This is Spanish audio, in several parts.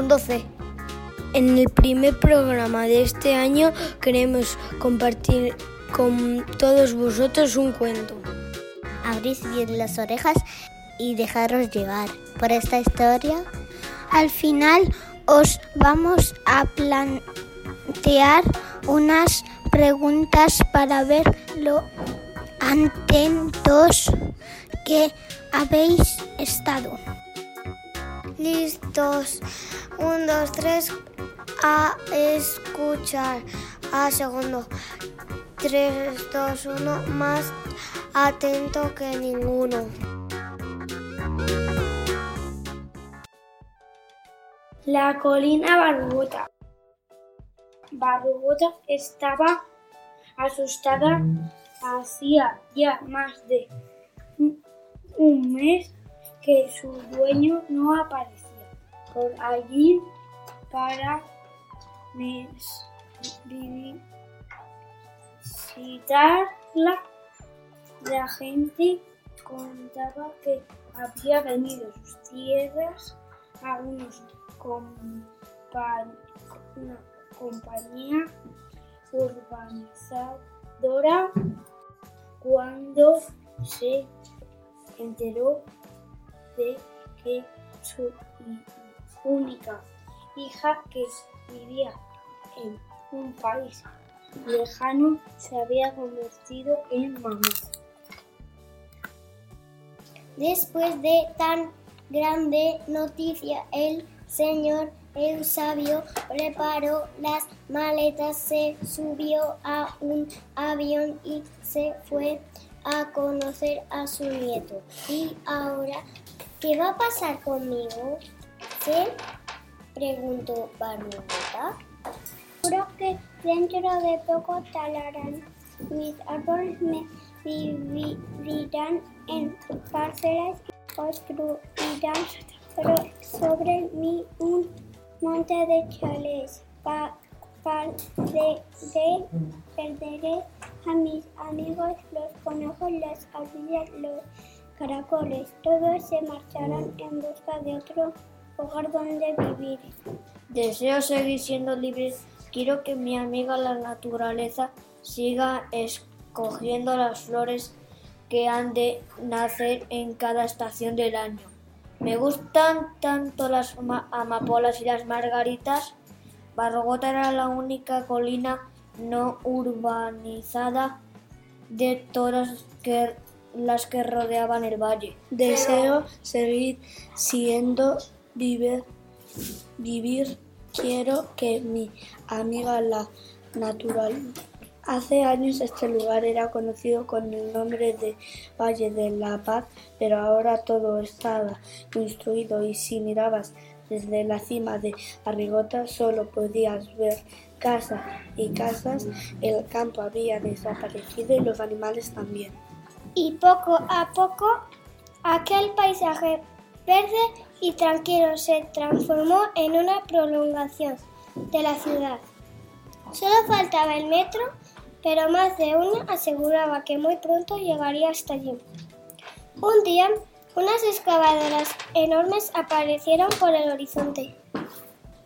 segundo C. En el primer programa de este año queremos compartir con todos vosotros un cuento. Abrís bien las orejas y dejaros llevar por esta historia. Al final os vamos a plantear unas preguntas para ver lo atentos que habéis estado. Listos. Un, dos, tres. A escuchar. A segundo. Tres, dos, uno. Más atento que ninguno. La colina Barbota. Barbota estaba asustada. Hacía ya más de un mes que su dueño no aparecía por allí para visitarla. La gente contaba que había venido sus tierras a unos una compañía urbanizadora cuando se enteró de que su única hija que vivía en un país lejano se había convertido en mamá. Después de tan grande noticia, el señor Eusabio preparó las maletas, se subió a un avión y se fue a conocer a su nieto. ¿Y ahora qué va a pasar conmigo? Se preguntó Barbota. Creo que dentro de poco talarán mis árboles, me vivirán en parcelas y construirán sobre mí un monte de chalés. Pa, de, perderé a mis amigos, los conejos, las ardillas, los caracoles. Todos se marcharán en busca de otro hogar donde vivir. Deseo seguir siendo libre. Quiero que mi amiga la naturaleza siga escogiendo las flores que han de nacer en cada estación del año. Me gustan tanto las amapolas y las margaritas. Barrogota era la única colina no urbanizada de todas las que rodeaban el valle. Deseo seguir siendo vivir, vivir. Quiero que mi amiga la natural. Hace años este lugar era conocido con el nombre de Valle de la Paz, pero ahora todo estaba construido y si mirabas desde la cima de Arrigota solo podías ver casas y casas, el campo había desaparecido y los animales también. Y poco a poco aquel paisaje verde y tranquilo se transformó en una prolongación de la ciudad. Solo faltaba el metro, pero más de uno aseguraba que muy pronto llegaría hasta allí. Un día, unas excavadoras enormes aparecieron por el horizonte.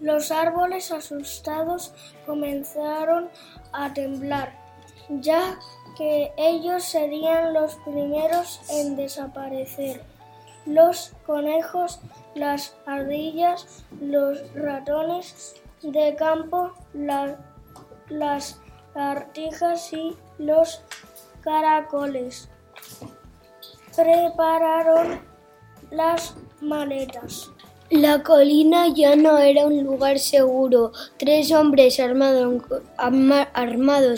Los árboles asustados comenzaron a temblar, ya que ellos serían los primeros en desaparecer. Los conejos, las ardillas, los ratones de campo, la, las lagartijas y los caracoles prepararon las maletas. La colina ya no era un lugar seguro. Tres hombres armados,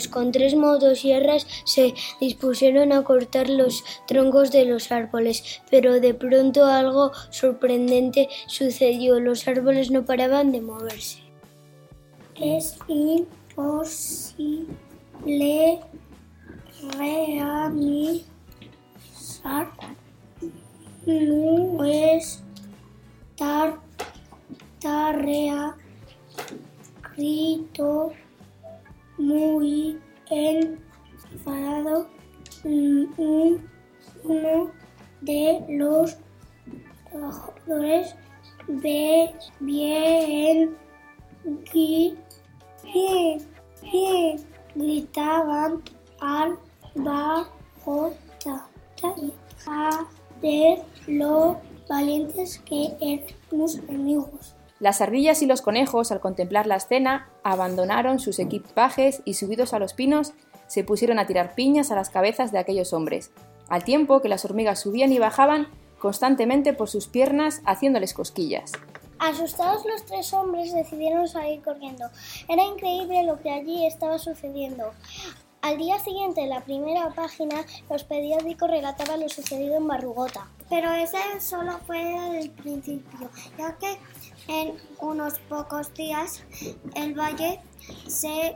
con tres motosierras se dispusieron a cortar los troncos de los árboles, pero de pronto algo sorprendente sucedió. Los árboles no paraban de moverse. Es imposible realizar nuestra tarea, gritó muy enfadado uno de los trabajadores Ve, bien, bien, bien, gritaban al bajota a ver lo valientes que eran los amigos. Las ardillas y los conejos, al contemplar la escena, abandonaron sus equipajes y subidos a los pinos, se pusieron a tirar piñas a las cabezas de aquellos hombres, al tiempo que las hormigas subían y bajaban constantemente por sus piernas haciéndoles cosquillas. Asustados los tres hombres decidieron salir corriendo. Era increíble lo que allí estaba sucediendo. Al día siguiente, en la primera página, los periódicos relataban lo sucedido en Barrugota. Pero ese solo fue el principio, ya que en unos pocos días el valle se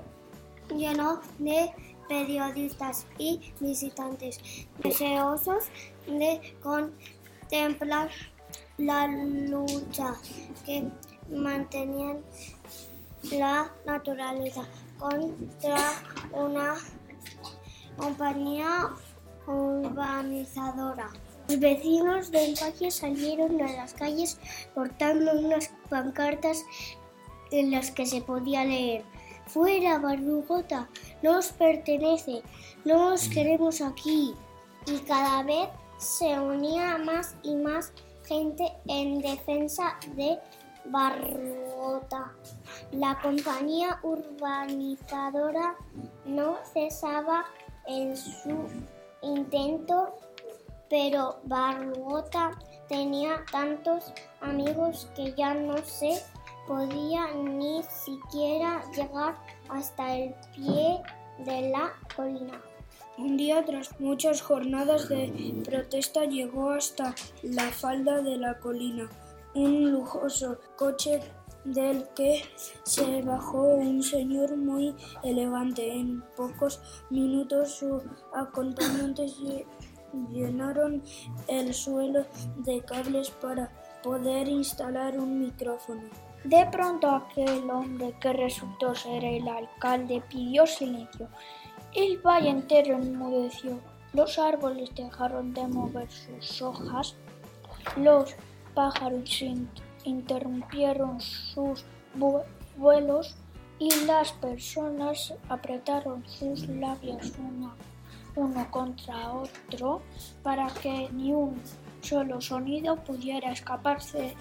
llenó de periodistas y visitantes deseosos de contemplar la lucha que mantenían la naturaleza contra una compañía urbanizadora. Los vecinos del valle salieron a las calles portando unas pancartas en las que se podía leer Fuera, Barbugota, nos pertenece, no os queremos aquí. Y cada vez se unía más y más gente en defensa de La compañía urbanizadora no cesaba en su intento, pero Barbugota tenía tantos amigos que ya no se podía ni siquiera llegar hasta el pie de la colina. Un día, tras muchas jornadas de protesta, llegó hasta la falda de la colina un lujoso coche del que se bajó un señor muy elegante. En pocos minutos sus acompañantes llenaron el suelo de cables para poder instalar un micrófono. De pronto aquel hombre que resultó ser el alcalde pidió silencio. El valle entero enmudeció. Los árboles dejaron de mover sus hojas. Los pájaros interrumpieron sus vuelos y las personas apretaron sus labios uno contra otro para que ni un solo sonido pudiera escaparse.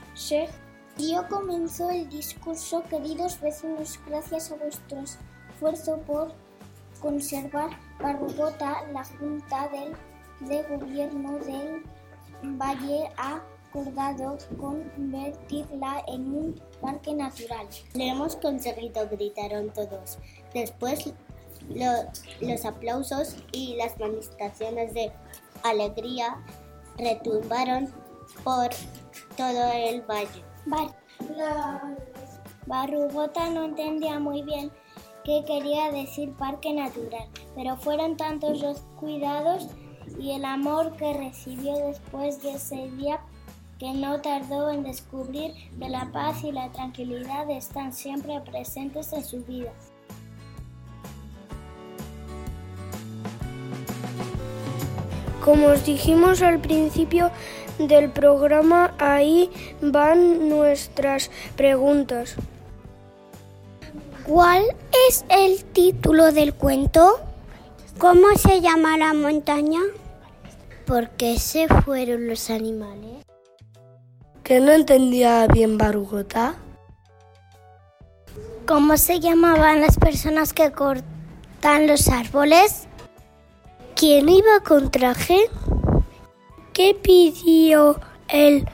Dio comenzó el discurso, queridos vecinos, gracias a vuestro esfuerzo por conservar Barbota, la Junta del, de Gobierno del Valle ha acordado convertirla en un parque natural. Lo hemos conseguido, gritaron todos. Después los aplausos y las manifestaciones de alegría retumbaron por todo el valle. Barrugota no entendía muy bien qué quería decir parque natural, pero fueron tantos los cuidados y el amor que recibió después de ese día que no tardó en descubrir que la paz y la tranquilidad están siempre presentes en su vida. Como os dijimos al principio, del programa, ahí van nuestras preguntas. ¿Cuál es el título del cuento? ¿Cómo se llama la montaña? ¿Por qué se fueron los animales? Que no entendía bien Barugota. ¿Cómo se llamaban las personas que cortan los árboles? ¿Quién iba con traje? ¿Qué pidió el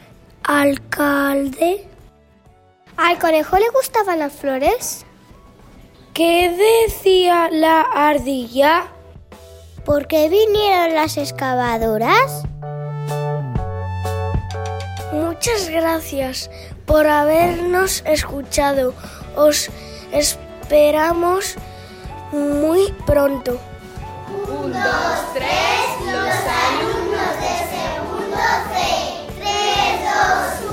alcalde? ¿Al conejo le gustaban las flores? ¿Qué decía la ardilla? ¿Por qué vinieron las excavadoras? Muchas gracias por habernos escuchado. Os esperamos muy pronto. Un, dos, tres, los alumnos de segundo C. Tres, dos,